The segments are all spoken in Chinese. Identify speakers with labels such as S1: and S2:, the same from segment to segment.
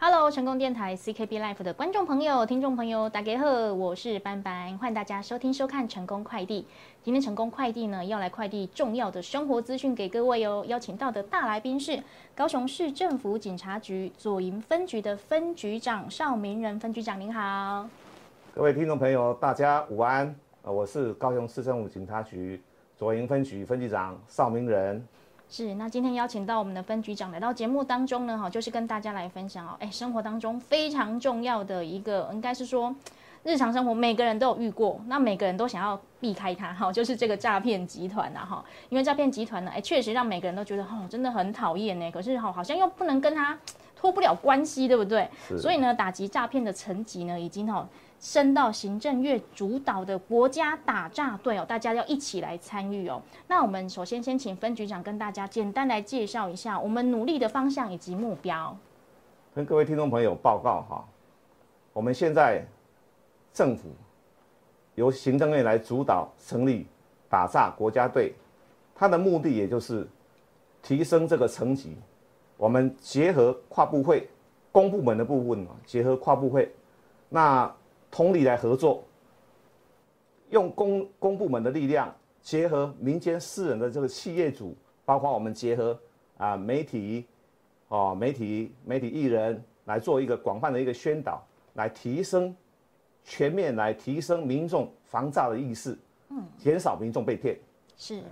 S1: Hello，成功电台 CKB Life 的观众朋友、听众朋友，大家好，我是班班，欢迎大家收听收看成功快递。今天成功快递呢要来快递重要的生活资讯给各位哦。邀请到的大来宾是高雄市政府警察局左营分局的分局长邵明仁分局长，您好。
S2: 各位听众朋友，大家午安。呃，我是高雄市政府警察局左营分局分局长邵明仁。
S1: 是，那今天邀请到我们的分局长来到节目当中呢，哈，就是跟大家来分享哦，哎，生活当中非常重要的一个，应该是说日常生活每个人都有遇过，那每个人都想要避开它，哈，就是这个诈骗集团呐，哈，因为诈骗集团呢，哎，确实让每个人都觉得，哦，真的很讨厌呢，可是哈，好像又不能跟他脱不了关系，对不对？所以呢，打击诈骗的层级呢，已经哈。升到行政院主导的国家打诈队哦，大家要一起来参与哦。那我们首先先请分局长跟大家简单来介绍一下我们努力的方向以及目标。
S2: 跟各位听众朋友报告哈，我们现在政府由行政院来主导成立打诈国家队，它的目的也就是提升这个层级。我们结合跨部会、公部门的部分结合跨部会，那。通力来合作，用公公部门的力量结合民间私人的这个企业主，包括我们结合啊媒体，哦媒体媒体艺人来做一个广泛的一个宣导，来提升全面来提升民众防诈的意识，嗯，减少民众被骗。
S1: 是。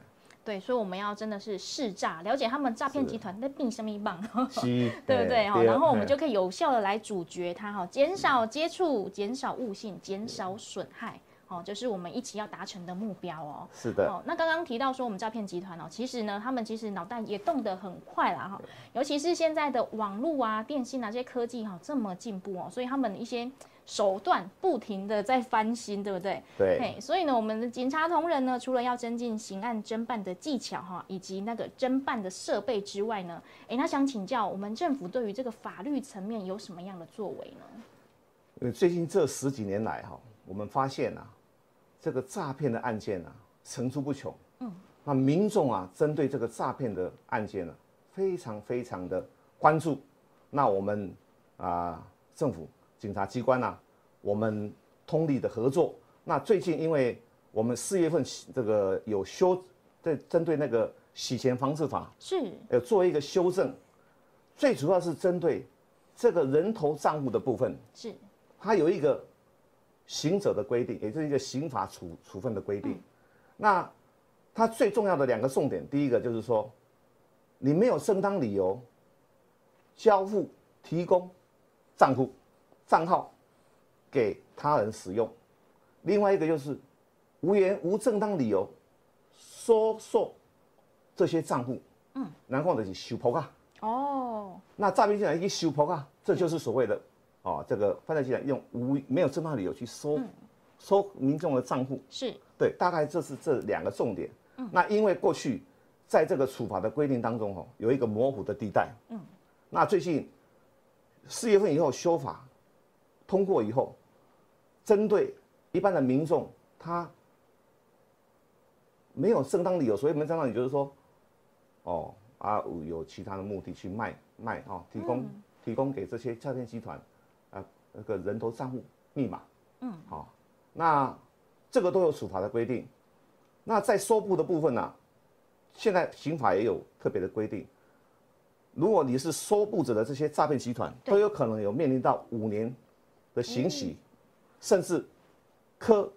S1: 对，所以我们要真的是试诈，了解他们诈骗集团在并什么棒，对不对哈？然后我们就可以有效的来阻绝它哈，减少接触，减少误信，减少损害，哦，就是我们一起要达成的目标哦。
S2: 是的。哦，
S1: 那刚刚提到说我们诈骗集团哦，其实呢，他们其实脑袋也动得很快啦哈，尤其是现在的网络啊、电信啊这些科技哈这么进步哦，所以他们一些。手段不停的在翻新，对不对？
S2: 对。
S1: 所以呢，我们的警察同仁呢，除了要增进刑案侦办的技巧哈，以及那个侦办的设备之外呢，哎，那想请教我们政府对于这个法律层面有什么样的作为呢？
S2: 呃，最近这十几年来哈，我们发现啊，这个诈骗的案件啊层出不穷。嗯。那民众啊，针对这个诈骗的案件呢，非常非常的关注。那我们啊，政府。警察机关呐，我们通力的合作。那最近，因为我们四月份这个有修，对针对那个洗钱防治法
S1: 是
S2: 有做一个修正，最主要是针对这个人头账户的部分
S1: 是
S2: 它有一个行者的规定，也就是一个刑法处处分的规定。那它最重要的两个重点，第一个就是说，你没有正当理由交付提供账户。账号给他人使用，另外一个就是无缘无正当理由收受这些账户，嗯，然后呢是收破卡。哦，那诈骗集团一收破卡，这就是所谓的哦，这个犯罪集团用无没有正当理由去收收民众的账户，
S1: 是。
S2: 对，大概这是这两个重点。嗯，那因为过去在这个处罚的规定当中哦，有一个模糊的地带，嗯，那最近四月份以后修法。通过以后，针对一般的民众，他没有正当理由，所以没正当理由就是说，哦啊有其他的目的去卖卖啊，提供提供给这些诈骗集团啊那个人头账户密码，嗯，好，那这个都有处罚的规定。那在收部的部分呢，现在刑法也有特别的规定，如果你是收部者的这些诈骗集团，都有可能有面临到五年。的刑喜，甚至科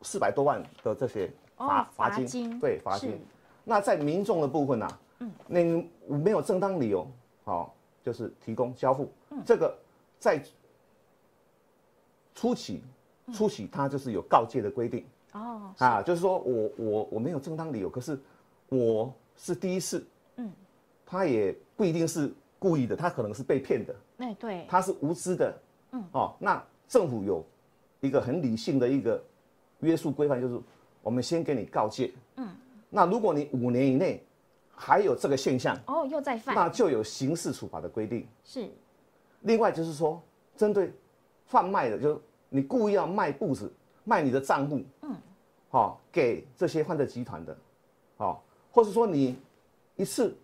S2: 四百多万的这些罚罚金，对罚金。那在民众的部分呢？嗯，那没有正当理由，好，就是提供交付。这个在初期，初期他就是有告诫的规定。哦，啊，就是说我我我没有正当理由，可是我是第一次。嗯，他也不一定是故意的，他可能是被骗的。
S1: 哎，对，
S2: 他是无知的。哦，那政府有一个很理性的一个约束规范，就是我们先给你告诫。嗯，那如果你五年以内还有这个现象，
S1: 哦，又在犯，
S2: 那就有刑事处罚的规定。
S1: 是。
S2: 另外就是说，针对贩卖的，就是你故意要卖布子、卖你的账户，嗯，好，给这些犯罪集团的，好，或者说你一次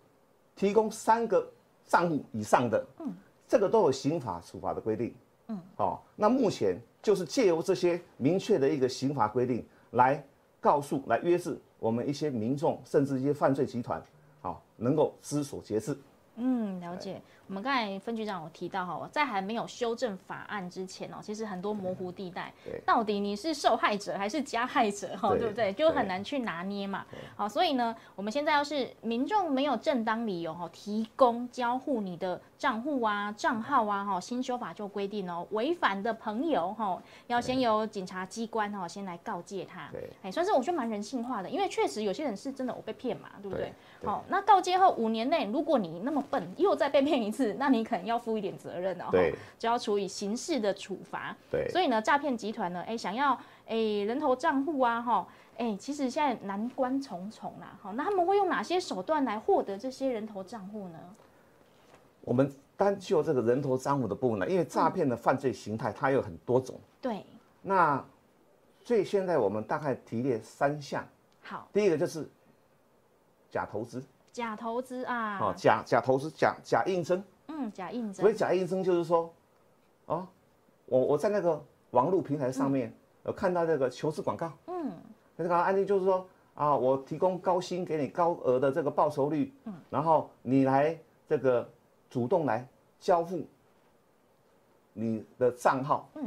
S2: 提供三个账户以上的，嗯。这个都有刑法处罚的规定。嗯，哦，那目前就是借由这些明确的一个刑法规定来告诉、来约制我们一些民众，甚至一些犯罪集团，好，能够知所节制。
S1: 嗯，了解。我们刚才分局长有提到哈，在还没有修正法案之前哦，其实很多模糊地带，到底你是受害者还是加害者哈，对不对？就很难去拿捏嘛。好，所以呢，我们现在要是民众没有正当理由哈，提供交互你的账户啊、账号啊哈，新修法就规定哦，违反的朋友哈，要先由警察机关哈先来告诫他。对，哎，算是我觉得蛮人性化的，因为确实有些人是真的我被骗嘛，对不对？好，那告诫后五年内，如果你那么笨，又再被骗一次。那你可能要负一点责任哦，
S2: 对，
S1: 就要处以刑事的处罚。
S2: 对，
S1: 所以呢，诈骗集团呢，哎，想要哎人头账户啊，哈，哎，其实现在难关重重啦，好，那他们会用哪些手段来获得这些人头账户呢？
S2: 我们单就这个人头账户的部分呢，因为诈骗的犯罪形态它有很多种，
S1: 对，
S2: 那所以现在我们大概提列三项，
S1: 好，
S2: 第一个就是假投资。
S1: 假投资啊！
S2: 哦，假假投资，假假应征。
S1: 嗯，假应征。
S2: 所以假应征就是说，哦，我我在那个网络平台上面有看到那个求职广告。嗯。那个案例就是说啊，我提供高薪给你高额的这个报酬率。嗯。然后你来这个主动来交付你的账号。嗯。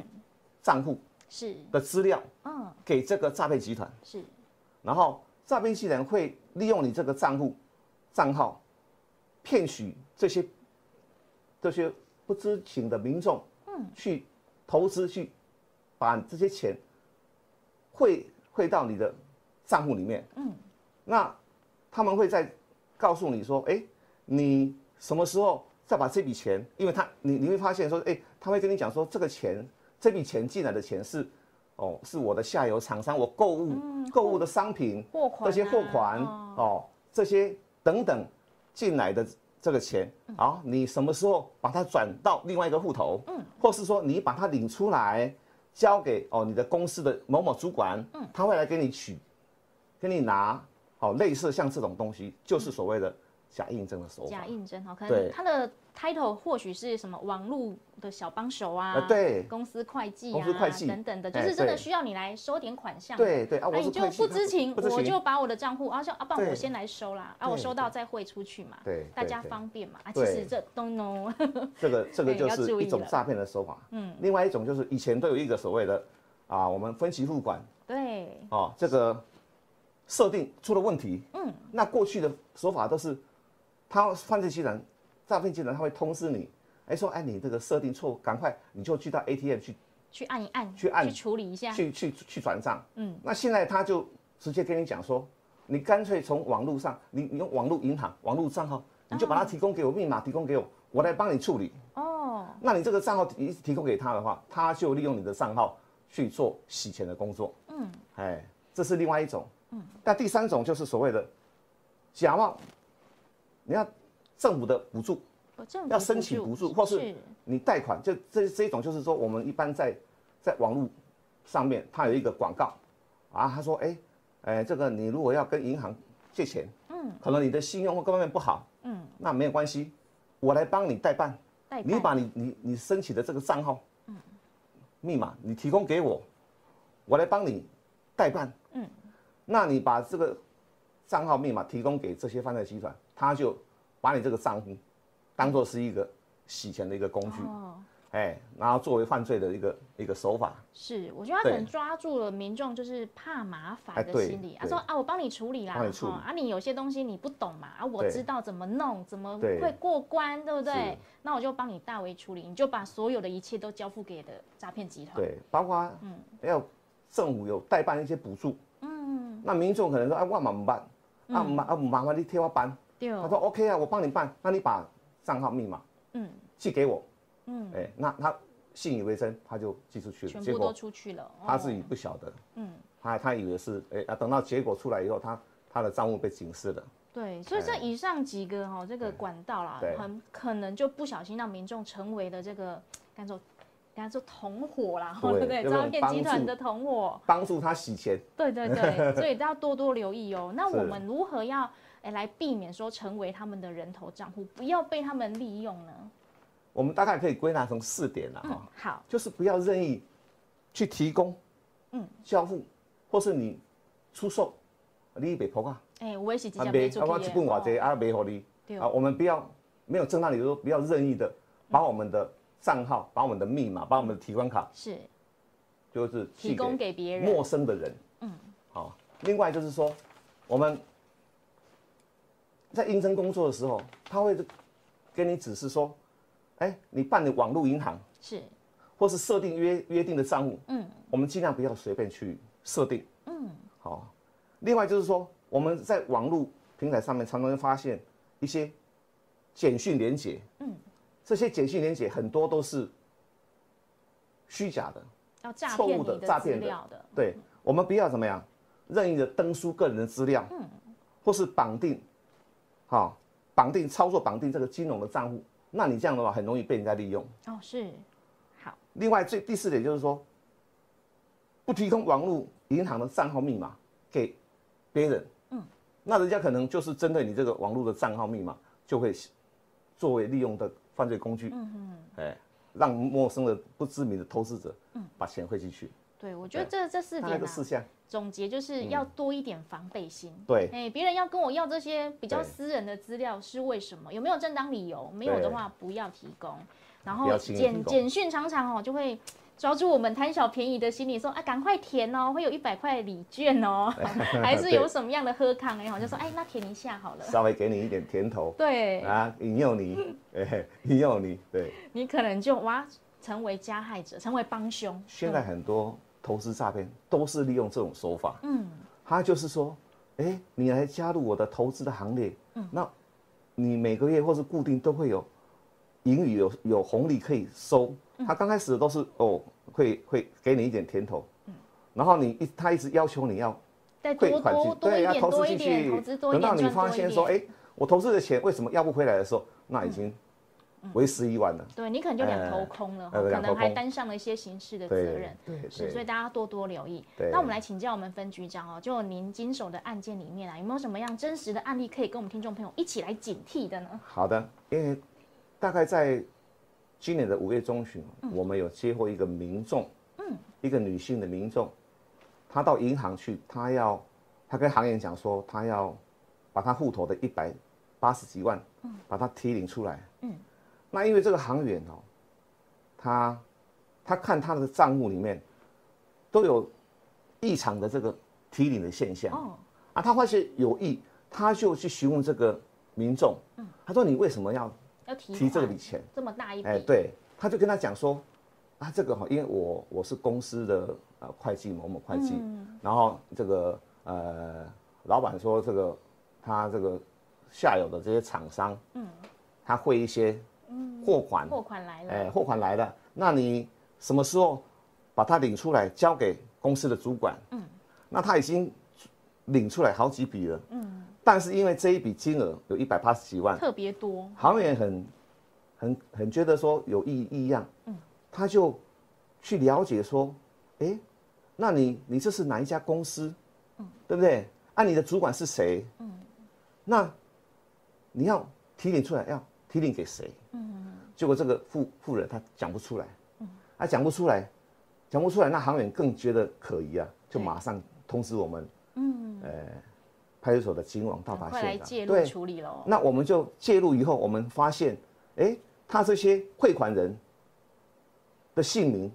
S2: 账户。
S1: 是。
S2: 的资料。嗯。给这个诈骗集团。
S1: 是。
S2: 然后诈骗集团会利用你这个账户。账号骗取这些这些不知情的民众，嗯，去投资去把这些钱汇汇到你的账户里面，嗯，那他们会在告诉你说，哎，你什么时候再把这笔钱？因为他你你会发现说，哎，他会跟你讲说，这个钱这笔钱进来的钱是哦，是我的下游厂商我购物购物的商品
S1: 货款
S2: 这些货款哦这些。等等进来的这个钱啊，你什么时候把它转到另外一个户头？嗯，或是说你把它领出来交给哦你的公司的某某主管，嗯，他会来给你取，给你拿，好，类似像这种东西，就是所谓的假印证的手法。
S1: 假印证哈，可能他的。title 或许是什么网络的小帮手啊，
S2: 对，
S1: 公司会计
S2: 啊，
S1: 等等的，就是真的需要你来收点款项。
S2: 对对啊，
S1: 你就不知情，我就把我的账户啊，像啊，不然我先来收啦，啊，我收到再汇出去嘛，
S2: 对，
S1: 大家方便嘛。啊，其实这都 no，
S2: 这个这个 就是一种诈骗的手法。嗯，另外一种就是以前都有一个所谓的啊，我们分期付款，
S1: 对，
S2: 哦，这个设定出了问题，嗯，那过去的手法都是他犯罪集团。诈骗集团他会通知你，哎说哎你这个设定错误，赶快你就去到 ATM 去
S1: 去按一按，
S2: 去按
S1: 去处理一下，
S2: 去去去转账。嗯，那现在他就直接跟你讲说，你干脆从网络上，你你用网络银行网络账号，你就把它提供给我密码，提供给我，我来帮你处理。哦，那你这个账号提提供给他的话，他就利用你的账号去做洗钱的工作。嗯，哎，这是另外一种。嗯，那第三种就是所谓的假冒，你要。政府的补助，要申请补助，或是你贷款，就这这一种，就是说我们一般在在网络上面，它有一个广告啊，他说，哎，哎，这个你如果要跟银行借钱，嗯，可能你的信用或各方面不好，嗯，那没有关系，我来帮你代办，你把你你你申请的这个账号，嗯，密码你提供给我，我来帮你代办，嗯，那你把这个账号密码提供给这些犯罪集团，他就。把你这个账户当做是一个洗钱的一个工具，哦哎，然后作为犯罪的一个一个手法。
S1: 是，我觉得他可能抓住了民众就是怕麻烦的心理，啊说啊，我帮你处理啦，啊，你有些东西你不懂嘛，啊，我知道怎么弄，怎么会过关，对不对？那我就帮你大为处理，你就把所有的一切都交付给的诈骗集团。
S2: 对，包括嗯，要政府有代办一些补助，嗯，那民众可能说啊，我怎么办？啊麻啊麻烦你替我办。他说 OK 啊，我帮你办，那你把账号密码嗯。寄给我。嗯。哎，那他信以为真，他就寄出去了，
S1: 全部都出去了，
S2: 他自己不晓得。嗯，他他以为是哎啊，等到结果出来以后，他他的账户被警示了。
S1: 对，所以这以上几个哈这个管道啦，很可能就不小心让民众成为了这个干做干做同伙啦，对 不对？诈骗集团的同伙，
S2: 帮助他洗钱。
S1: 对对对，所以都要多多留意哦。那我们如何要哎？来避免说成为他们的人头账户，不要被他们利用呢？
S2: 我们大概可以归纳成四点了哈，
S1: 好，
S2: 就是不要任意去提供，嗯，交付，或是你出售，你被破啊，
S1: 哎，我也是直接
S2: 啊
S1: 没做
S2: 啊我一本偌济啊没互你，啊，我们不要没有正当理由，不要任意的把我们的账号、把我们的密码、把我们的提款卡，
S1: 是。
S2: 就是
S1: 提供给别人。
S2: 陌生的人，嗯，好。另外就是说，我们在应征工作的时候，他会给你指示说，哎，你办的网络银行
S1: 是，
S2: 或是设定约约定的账户，嗯，我们尽量不要随便去设定，嗯，好。另外就是说，我们在网络平台上面常常会发现一些简讯连接，嗯，这些简讯连接很多都是虚假的，错误
S1: 骗的
S2: 的诈骗
S1: 的，
S2: 对，我们不要怎么样，任意的登输个人的资料，嗯，或是绑定，好、绑定操作绑定这个金融的账户，那你这样的话很容易被人家利用。
S1: 哦，是，好，
S2: 另外，最第四点就是说，不提供网络银行的账号密码给别人，嗯，那人家可能就是针对你这个网络的账号密码，就会作为利用的犯罪工具，嗯嗯，哎，让陌生的不知名的投资者，嗯，把钱汇进去，
S1: 对我觉得这这四点
S2: 四项，
S1: 总结就是要多一点防备心。
S2: 对
S1: 哎，别人要跟我要这些比较私人的资料是为什么？有没有正当理由？没有的话不要提供。然后简简讯常常哦就会抓住我们贪小便宜的心理，说啊赶快填哦，会有一百块礼券哦，还是有什么样的喝康哎，好就说哎那填一下好了。
S2: 稍微给你一点甜头，
S1: 对，
S2: 啊，引诱你，哎，引诱你，对。
S1: 你可能就哇成为加害者，成为帮凶。
S2: 现在很多投资诈骗都是利用这种手法，嗯，他就是说，哎，你来加入我的投资的行列，嗯，那你每个月或是固定都会有盈余，有有红利可以收。他刚开始都是哦，会会给你一点甜头，嗯，然后你一他一直要求你要
S1: 再多
S2: 汇款进
S1: 多，多
S2: 对，
S1: 一点，
S2: 要投
S1: 多一点，
S2: 资进去等到你发现说，哎，我投资的钱为什么要不回来的时候，那已经为时已晚了。
S1: 对你可能就两头空了，哈可能还担上了一些刑事的责
S2: 对
S1: 任。
S2: 对
S1: 是，所以，大家多多留意。那我们来请教我们分局长哦，就您经手的案件里面啊，有没有什么样真实的案例可以跟我们听众朋友一起来警惕的呢？
S2: 好的，因为大概在今年的五月中旬，
S1: 嗯。
S2: 我们有接获一个民众，嗯，一个女性的民众，她到银行去，她要，她跟行员讲说，她要把她户头的一百八十几万，嗯，把它提领出来，嗯，那因为这个行员哦，他他看他的账户里面都有异常的这个提领的现象，
S1: 哦，
S2: 啊，他发现有异，他就去询问这个民众，他说你为什么要
S1: 要提
S2: 提这笔钱？
S1: 这么大一笔，
S2: 哎，对，他就跟他讲说，啊，这个哈，因为我我是公司的呃会计某某会计，然后这个呃老板说这个他这个下游的这些厂商，嗯，他会一些货款，
S1: 货款来了，
S2: 哎，货款来了，那你什么时候把它领出来交给公司的主管？嗯，那他已经领出来好几笔了，嗯，但是因为这一笔金额有一百八十几万，
S1: 特别多，
S2: 行员很很很觉得说有异异样，嗯，他就去了解说，哎，那你你这是哪一家公司？嗯，对不对？啊，你的主管是谁？嗯，那你要提领出来，要提领给谁？嗯，结果这个富富人他讲不出来，嗯，他讲不出来，讲不出来，那行员更觉得可疑啊，就马上通知我们，嗯，呃，派出所的警网到达现场，
S1: 介入处理了。
S2: 那我们就介入以后，我们发现，哎，他这些汇款人的姓名，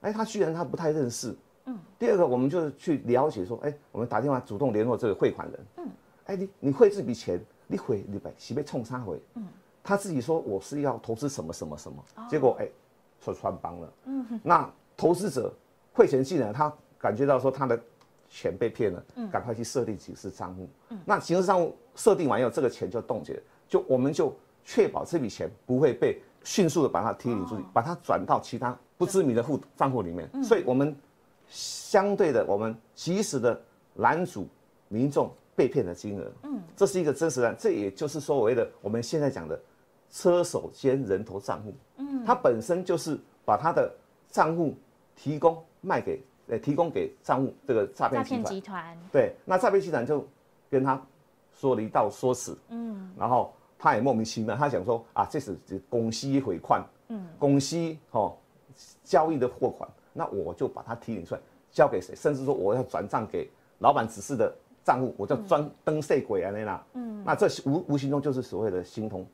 S2: 哎，他居然他不太认识。嗯。第二个，我们就去了解说，哎，我们打电话主动联络这个汇款人。嗯。哎，你你汇这笔钱，你汇你被是被冲杀回。嗯。他自己说我是要投资什么什么什么，结果哎，说穿帮了。嗯。那投资者汇钱进来，他感觉到说他的钱被骗了，赶快去设定警示账户。嗯那警示账户设定完以后，这个钱就冻结，就我们就确保这笔钱不会被迅速的把它提领出去，把它转到其他不知名的户账户里面。所以我们相对的，我们及时的拦阻民众被骗的金额。嗯，这是一个真实的，这也就是所谓的我们现在讲的车手兼人头账户。嗯，它本身就是把他的账户提供卖给呃提供给账户这个诈骗
S1: 诈骗
S2: 集团。对，那诈骗集团就跟他说了一道说辞，嗯，然后他也莫名其妙，他想说啊，这是公司回款，嗯，公司哦交易的货款，那我就把它提领出来交给谁，甚至说我要转账给老板指示的账户，我叫专登税鬼啊那啦，嗯，那这无无形中就是所谓的形同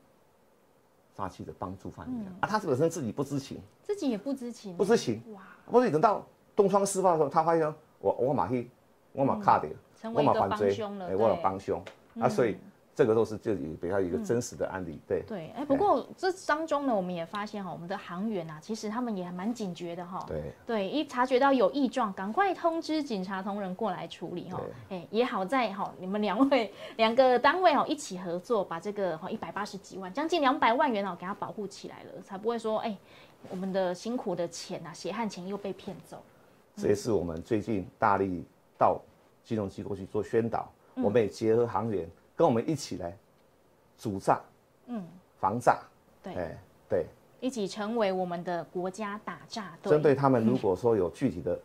S2: 诈欺的帮助犯一样啊，他本身自己不知情，
S1: 自己也不知情，
S2: 不知情，哇，不是等到东窗事发的时候，他发现我我马去我马卡掉，
S1: 我马帮凶了，
S2: 我有帮凶。啊，所以。这个都是这里比较一个真实的案例，对。
S1: 对，哎，不过这当中呢，我们也发现哈，我们的航员啊，其实他们也蛮警觉的哈，
S2: 对。
S1: 对，一察觉到有异状，赶快通知警察同仁过来处理哈，哎，也好在哈，你们两位两个单位哦一起合作，把这个哈一百八十几万，将近两百万元哦给他保护起来了，才不会说哎，我们的辛苦的钱呐，血汗钱又被骗走。
S2: 这也是我们最近大力到金融机构去做宣导，我们也结合行员。跟我们一起来主诈，嗯，防诈，
S1: 对，
S2: 哎，对，
S1: 一起成为我们的国家打诈队。
S2: 针对他们，如果说有具体的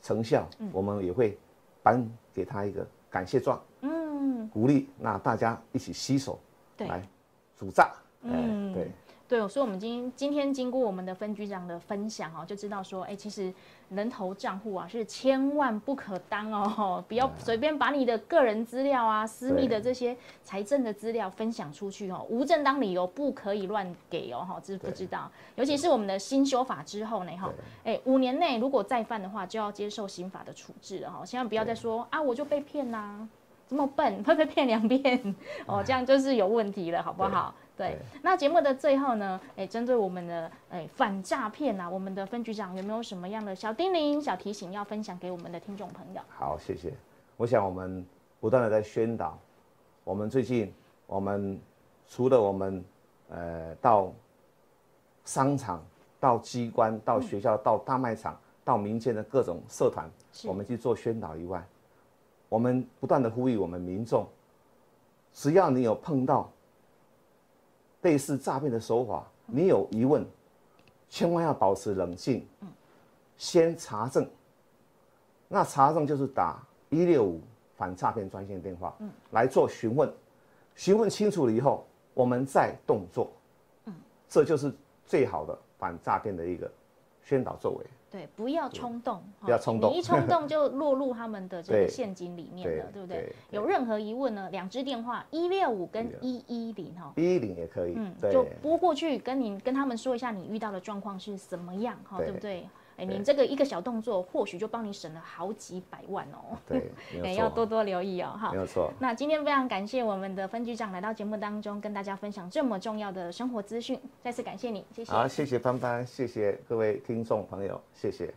S2: 成效，我们也会颁给他一个感谢状，嗯，鼓励那大家一起携手来主诈，嗯，对。
S1: 对，所以，我们今今天经过我们的分局长的分享哦，就知道说，哎，其实人头账户啊是千万不可当哦，不要随便把你的个人资料啊、私密的这些财政的资料分享出去哦，无正当理由不可以乱给哦，哈，知不知道？尤其是我们的新修法之后呢，哈，哎，五年内如果再犯的话，就要接受刑法的处置了哈，千万不要再说啊，我就被骗啦，这么笨 会被骗两遍。哦，这样就是有问题了，好不好？对，那节目的最后呢，哎，针对我们的哎反诈骗啊，我们的分局长有没有什么样的小叮咛、小提醒要分享给我们的听众朋友？
S2: 好，谢谢。我想我们不断的在宣导，我们最近我们除了我们呃到商场、到机关、到学校、到大卖场、到民间的各种社团，我们去做宣导以外，我们不断的呼吁我们民众，只要你有碰到。类似诈骗的手法，你有疑问，千万要保持冷静，先查证。那查证就是打一六五反诈骗专线电话，来做询问，询问清楚了以后，我们再动作，这就是最好的反诈骗的一个宣导作为。
S1: 对，不要冲动，
S2: 不要冲动，
S1: 你一冲动 就落入他们的这个陷阱里面了，对不对？有任何疑问呢？两支电话一六五跟一一零哈，
S2: 一一零也可以，嗯，
S1: 就拨过去跟你跟他们说一下你遇到的状况是什么样哈，对不对？哎，你这个一个小动作，或许就帮你省了好几百万
S2: 哦。对，哎，
S1: 要多多留意哦，
S2: 哈。没有错。
S1: 那今天非常感谢我们的分局长来到节目当中，跟大家分享这么重要的生活资讯，再次感谢你，谢谢。
S2: 好，谢谢芳芳，谢谢各位听众朋友，谢谢。